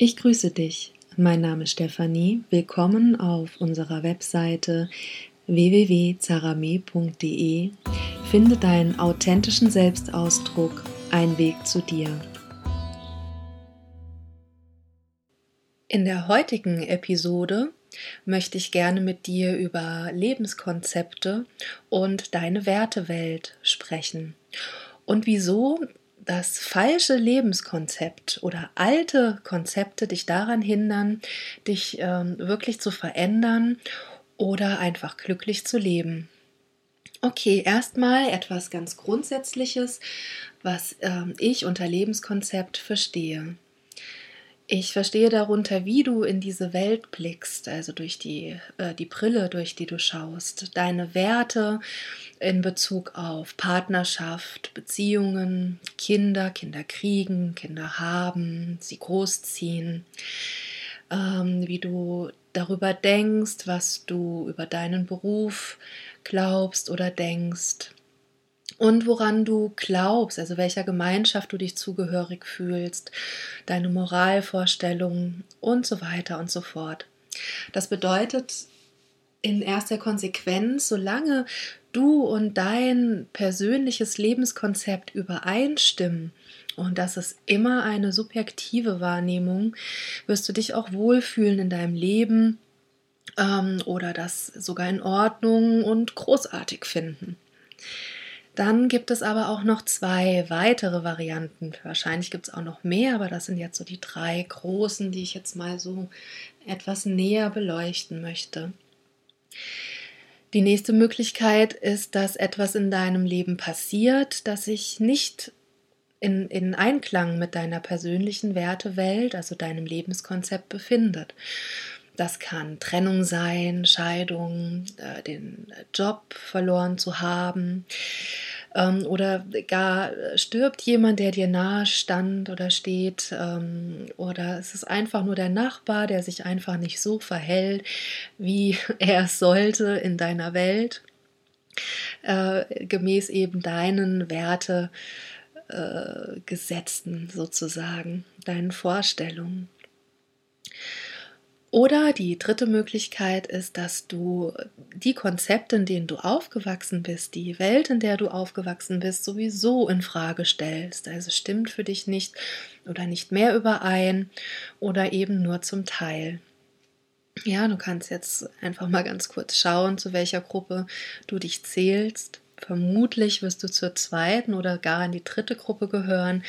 Ich grüße dich. Mein Name ist Stefanie. Willkommen auf unserer Webseite www.zarame.de. Finde deinen authentischen Selbstausdruck, ein Weg zu dir. In der heutigen Episode möchte ich gerne mit dir über Lebenskonzepte und deine Wertewelt sprechen und wieso das falsche Lebenskonzept oder alte Konzepte dich daran hindern, dich ähm, wirklich zu verändern oder einfach glücklich zu leben. Okay, erstmal etwas ganz Grundsätzliches, was ähm, ich unter Lebenskonzept verstehe. Ich verstehe darunter, wie du in diese Welt blickst, also durch die, äh, die Brille, durch die du schaust, deine Werte in Bezug auf Partnerschaft, Beziehungen, Kinder, Kinder kriegen, Kinder haben, sie großziehen, ähm, wie du darüber denkst, was du über deinen Beruf glaubst oder denkst, und woran du glaubst, also welcher Gemeinschaft du dich zugehörig fühlst, deine Moralvorstellungen und so weiter und so fort. Das bedeutet in erster Konsequenz, solange du und dein persönliches Lebenskonzept übereinstimmen, und das ist immer eine subjektive Wahrnehmung, wirst du dich auch wohlfühlen in deinem Leben ähm, oder das sogar in Ordnung und großartig finden. Dann gibt es aber auch noch zwei weitere Varianten. Wahrscheinlich gibt es auch noch mehr, aber das sind jetzt so die drei großen, die ich jetzt mal so etwas näher beleuchten möchte. Die nächste Möglichkeit ist, dass etwas in deinem Leben passiert, das sich nicht in, in Einklang mit deiner persönlichen Wertewelt, also deinem Lebenskonzept befindet. Das kann Trennung sein, Scheidung, äh, den Job verloren zu haben ähm, oder gar stirbt jemand, der dir nahe stand oder steht ähm, oder es ist einfach nur der Nachbar, der sich einfach nicht so verhält, wie er es sollte in deiner Welt, äh, gemäß eben deinen Werte. Äh, Gesetzen sozusagen, deinen Vorstellungen. Oder die dritte Möglichkeit ist, dass du die Konzepte, in denen du aufgewachsen bist, die Welt, in der du aufgewachsen bist, sowieso in Frage stellst. Also stimmt für dich nicht oder nicht mehr überein oder eben nur zum Teil. Ja, du kannst jetzt einfach mal ganz kurz schauen, zu welcher Gruppe du dich zählst. Vermutlich wirst du zur zweiten oder gar in die dritte Gruppe gehören,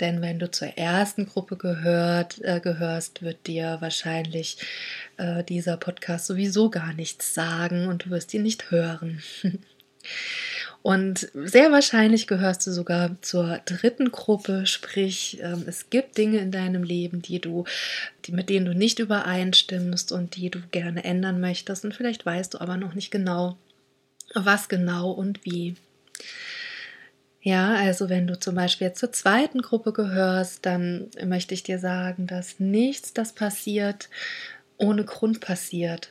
denn wenn du zur ersten Gruppe gehört, äh, gehörst, wird dir wahrscheinlich äh, dieser Podcast sowieso gar nichts sagen und du wirst ihn nicht hören. Und sehr wahrscheinlich gehörst du sogar zur dritten Gruppe, sprich, ähm, es gibt Dinge in deinem Leben, die du, die, mit denen du nicht übereinstimmst und die du gerne ändern möchtest. Und vielleicht weißt du aber noch nicht genau, was genau und wie. Ja, also wenn du zum Beispiel zur zweiten Gruppe gehörst, dann möchte ich dir sagen, dass nichts, das passiert, ohne Grund passiert.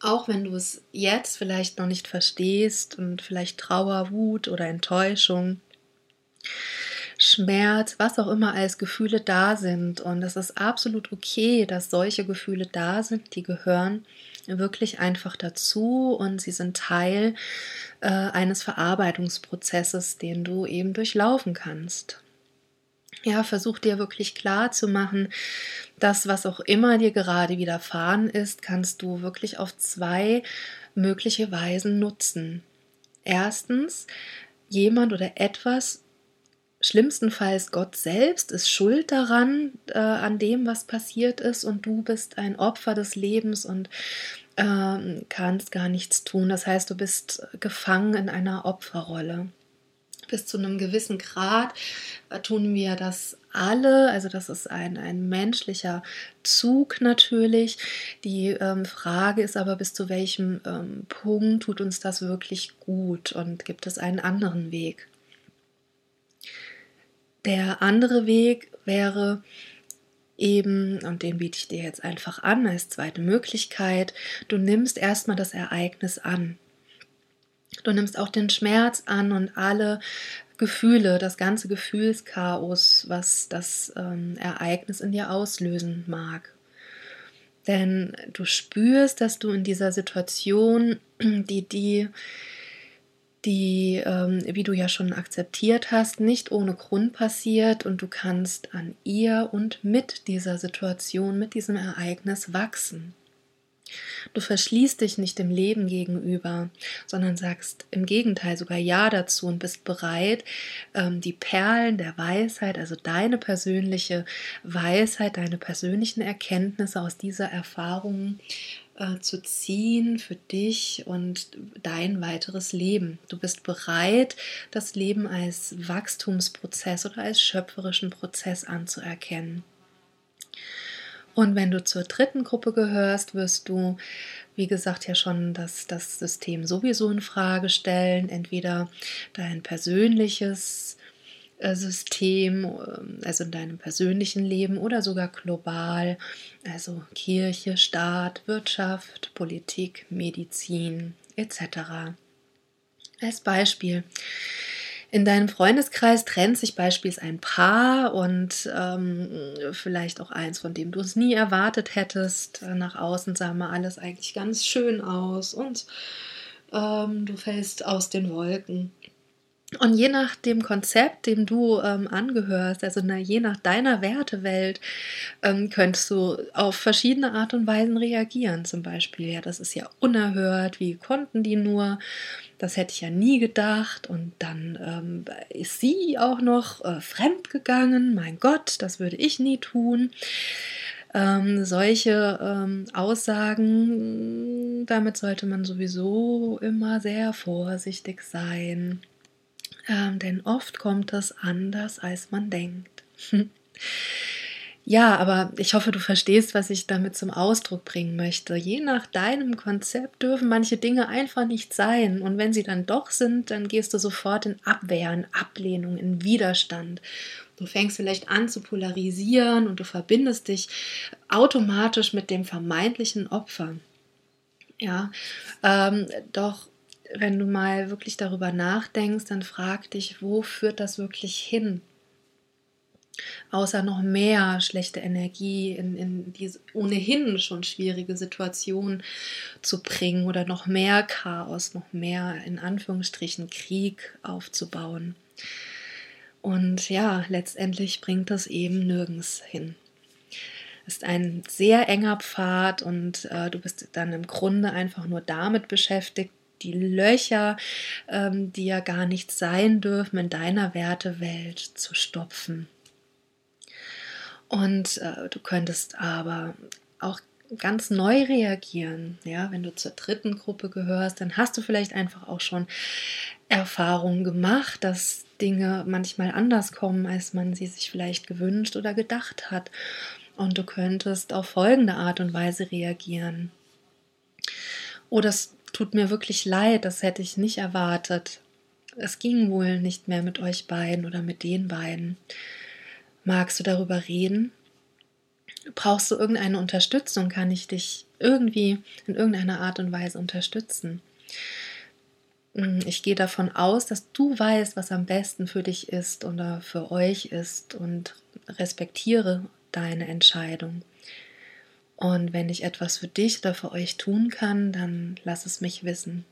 Auch wenn du es jetzt vielleicht noch nicht verstehst und vielleicht Trauer, Wut oder Enttäuschung, Schmerz, was auch immer als Gefühle da sind. Und es ist absolut okay, dass solche Gefühle da sind, die gehören wirklich einfach dazu und sie sind Teil äh, eines Verarbeitungsprozesses, den du eben durchlaufen kannst. Ja, versuch dir wirklich klar zu machen, dass was auch immer dir gerade widerfahren ist, kannst du wirklich auf zwei mögliche Weisen nutzen. Erstens, jemand oder etwas Schlimmstenfalls Gott selbst ist schuld daran, äh, an dem, was passiert ist, und du bist ein Opfer des Lebens und äh, kannst gar nichts tun. Das heißt, du bist gefangen in einer Opferrolle. Bis zu einem gewissen Grad äh, tun wir das alle, also das ist ein, ein menschlicher Zug natürlich. Die ähm, Frage ist aber, bis zu welchem ähm, Punkt tut uns das wirklich gut und gibt es einen anderen Weg? Der andere Weg wäre eben, und den biete ich dir jetzt einfach an als zweite Möglichkeit, du nimmst erstmal das Ereignis an. Du nimmst auch den Schmerz an und alle Gefühle, das ganze Gefühlschaos, was das ähm, Ereignis in dir auslösen mag. Denn du spürst, dass du in dieser Situation, die, die, die, ähm, wie du ja schon akzeptiert hast, nicht ohne Grund passiert und du kannst an ihr und mit dieser Situation, mit diesem Ereignis wachsen. Du verschließt dich nicht dem Leben gegenüber, sondern sagst im Gegenteil sogar Ja dazu und bist bereit, ähm, die Perlen der Weisheit, also deine persönliche Weisheit, deine persönlichen Erkenntnisse aus dieser Erfahrung äh, zu ziehen für dich und dein weiteres Leben. Du bist bereit, das Leben als Wachstumsprozess oder als schöpferischen Prozess anzuerkennen. Und wenn du zur dritten Gruppe gehörst, wirst du, wie gesagt, ja schon das, das System sowieso in Frage stellen. Entweder dein persönliches System, ähm, also in deinem persönlichen Leben oder sogar global, also Kirche, Staat, Wirtschaft, Politik, Medizin etc. Als Beispiel. In deinem Freundeskreis trennt sich beispielsweise ein Paar und ähm, vielleicht auch eins, von dem du es nie erwartet hättest. Nach außen sah mal alles eigentlich ganz schön aus und ähm, du fällst aus den Wolken. Und je nach dem Konzept, dem du ähm, angehörst, also na, je nach deiner Wertewelt, ähm, könntest du auf verschiedene Art und Weisen reagieren. Zum Beispiel, ja, das ist ja unerhört, wie konnten die nur? Das hätte ich ja nie gedacht. Und dann ähm, ist sie auch noch äh, fremd gegangen. Mein Gott, das würde ich nie tun. Ähm, solche ähm, Aussagen, damit sollte man sowieso immer sehr vorsichtig sein ähm, denn oft kommt es anders, als man denkt. Ja, aber ich hoffe, du verstehst, was ich damit zum Ausdruck bringen möchte. Je nach deinem Konzept dürfen manche Dinge einfach nicht sein. Und wenn sie dann doch sind, dann gehst du sofort in Abwehr, in Ablehnung, in Widerstand. Du fängst vielleicht an zu polarisieren und du verbindest dich automatisch mit dem vermeintlichen Opfer. Ja, ähm, doch wenn du mal wirklich darüber nachdenkst, dann frag dich, wo führt das wirklich hin? Außer noch mehr schlechte Energie in, in diese ohnehin schon schwierige Situation zu bringen oder noch mehr Chaos, noch mehr in Anführungsstrichen Krieg aufzubauen. Und ja, letztendlich bringt das eben nirgends hin ist ein sehr enger Pfad und äh, du bist dann im Grunde einfach nur damit beschäftigt, die Löcher, ähm, die ja gar nicht sein dürfen, in deiner Wertewelt zu stopfen. Und äh, du könntest aber auch ganz neu reagieren. Ja, wenn du zur dritten Gruppe gehörst, dann hast du vielleicht einfach auch schon Erfahrungen gemacht, dass Dinge manchmal anders kommen, als man sie sich vielleicht gewünscht oder gedacht hat. Und du könntest auf folgende Art und Weise reagieren. Das tut mir wirklich leid, das hätte ich nicht erwartet. Es ging wohl nicht mehr mit euch beiden oder mit den beiden. Magst du darüber reden? Brauchst du irgendeine Unterstützung? Kann ich dich irgendwie in irgendeiner Art und Weise unterstützen? Hm, ich gehe davon aus, dass du weißt, was am besten für dich ist oder für euch ist und respektiere deine Entscheidung. Und wenn ich etwas für dich oder für euch tun kann, dann lass es mich wissen.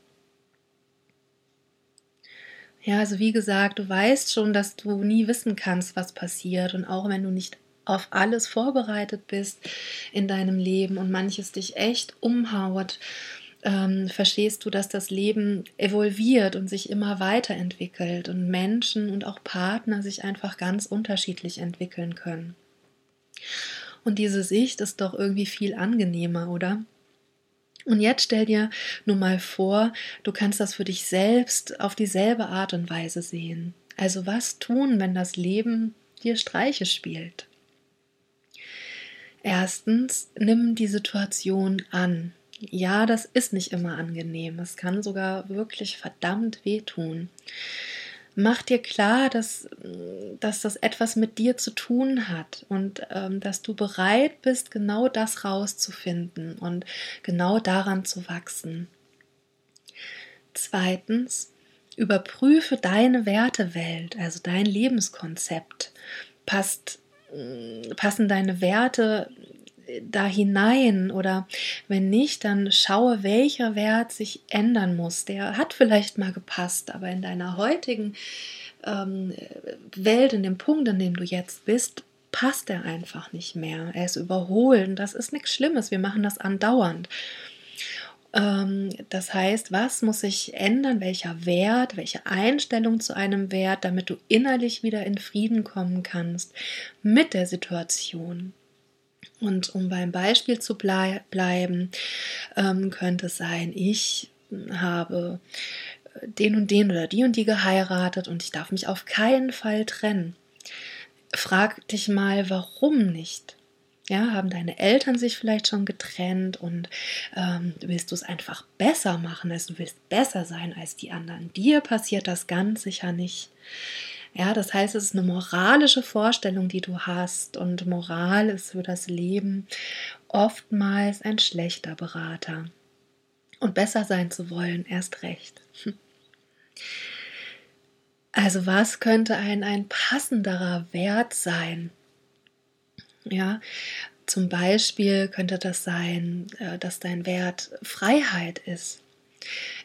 Ja, also wie gesagt, du weißt schon, dass du nie wissen kannst, was passiert. Und auch wenn du nicht auf alles vorbereitet bist in deinem Leben und manches dich echt umhaut, ähm, verstehst du, dass das Leben evolviert und sich immer weiterentwickelt und Menschen und auch Partner sich einfach ganz unterschiedlich entwickeln können. Und diese Sicht ist doch irgendwie viel angenehmer, oder? Und jetzt stell dir nur mal vor, du kannst das für dich selbst auf dieselbe Art und Weise sehen. Also was tun, wenn das Leben dir Streiche spielt? Erstens, nimm die Situation an. Ja, das ist nicht immer angenehm. Es kann sogar wirklich verdammt wehtun mach dir klar, dass, dass das etwas mit dir zu tun hat und ähm, dass du bereit bist, genau das rauszufinden und genau daran zu wachsen. Zweitens, überprüfe deine Wertewelt, also dein Lebenskonzept. Passt, mm, passen deine Werte da hinein oder wenn nicht, dann schaue, welcher Wert sich ändern muss. Der hat vielleicht mal gepasst, aber in deiner heutigen ähm, Welt, in dem Punkt, in dem du jetzt bist, passt er einfach nicht mehr. Er ist überholt und das ist nichts Schlimmes. Wir machen das andauernd. Ähm, das heißt, was muss sich ändern? Welcher Wert, welche Einstellung zu einem Wert, damit du innerlich wieder in Frieden kommen kannst mit der Situation? Und um beim Beispiel zu blei bleiben, ähm, könnte es sein, ich habe den und den oder die und die geheiratet und ich darf mich auf keinen Fall trennen. Frag dich mal, warum nicht? Ja, haben deine Eltern sich vielleicht schon getrennt und ähm, willst du es einfach besser machen, also du willst besser sein als die anderen? Dir passiert das ganz sicher nicht. Ja, das heißt, es ist eine moralische Vorstellung, die du hast und Moral ist für das Leben oftmals ein schlechter Berater. Und besser sein zu wollen, erst recht. Also was könnte ein, ein passenderer Wert sein? Ja, zum Beispiel könnte das sein, äh, dass dein Wert Freiheit ist.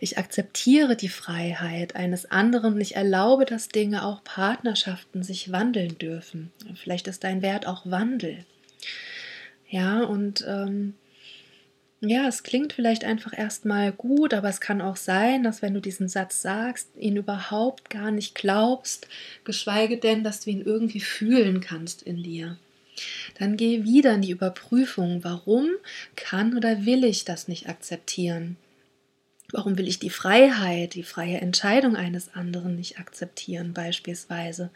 Ich akzeptiere die Freiheit eines anderen und ich erlaube, dass Dinge, auch Partnerschaften sich wandeln dürfen. Vielleicht ist dein Wert auch Wandel. Ja, und ähm, ja, es klingt vielleicht einfach erstmal gut, aber es kann auch sein, dass wenn du diesen Satz sagst, ihn überhaupt gar nicht glaubst, geschweige denn, dass du ihn irgendwie fühlen kannst in dir. Dann geh wieder in die Überprüfung, warum kann oder will ich das nicht akzeptieren? Warum will ich die Freiheit, die freie Entscheidung eines anderen nicht akzeptieren beispielsweise?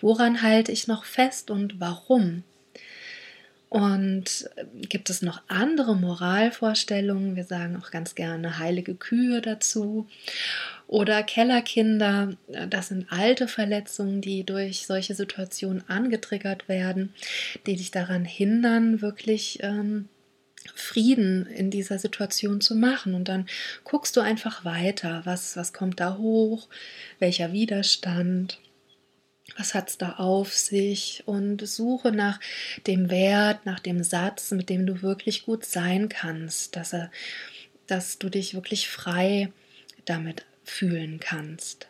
Woran halte ich noch fest und warum? Und gibt es noch andere Moralvorstellungen? Wir sagen auch ganz gerne heilige Kühe dazu. Oder Kellerkinder, das sind alte Verletzungen, die durch solche Situationen angetriggert werden, die dich daran hindern, wirklich ähm, Frieden in dieser Situation zu machen. Und dann guckst du einfach weiter, was, was kommt da hoch, welcher Widerstand? Was hat es da auf sich? Und suche nach dem Wert, nach dem Satz, mit dem du wirklich gut sein kannst, dass, er, dass du dich wirklich frei damit fühlen kannst.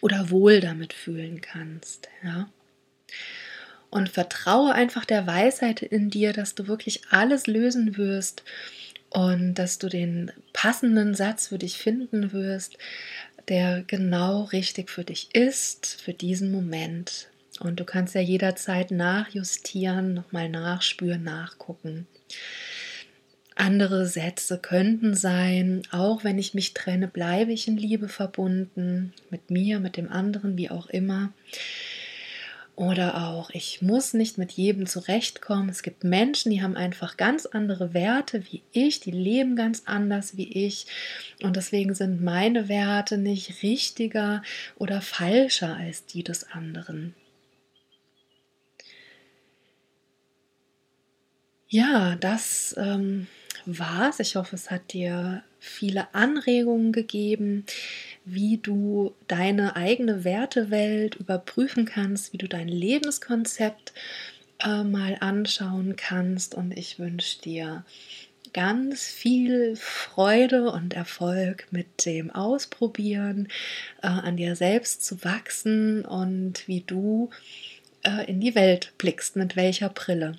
Oder wohl damit fühlen kannst, ja. Und vertraue einfach der Weisheit in dir, dass du wirklich alles lösen wirst und dass du den passenden Satz für dich finden wirst, der genau richtig für dich ist, für diesen Moment. Und du kannst ja jederzeit nachjustieren, nochmal nachspüren, nachgucken. Andere Sätze könnten sein, auch wenn ich mich trenne, bleibe ich in Liebe verbunden, mit mir, mit dem anderen, wie auch immer. Oder auch, ich muss nicht mit jedem zurechtkommen. Es gibt Menschen, die haben einfach ganz andere Werte wie ich, die leben ganz anders wie ich. Und deswegen sind meine Werte nicht richtiger oder falscher als die des anderen. Ja, das ähm, war's. Ich hoffe, es hat dir viele Anregungen gegeben wie du deine eigene Wertewelt überprüfen kannst, wie du dein Lebenskonzept äh, mal anschauen kannst. Und ich wünsche dir ganz viel Freude und Erfolg mit dem Ausprobieren, äh, an dir selbst zu wachsen und wie du äh, in die Welt blickst, mit welcher Brille.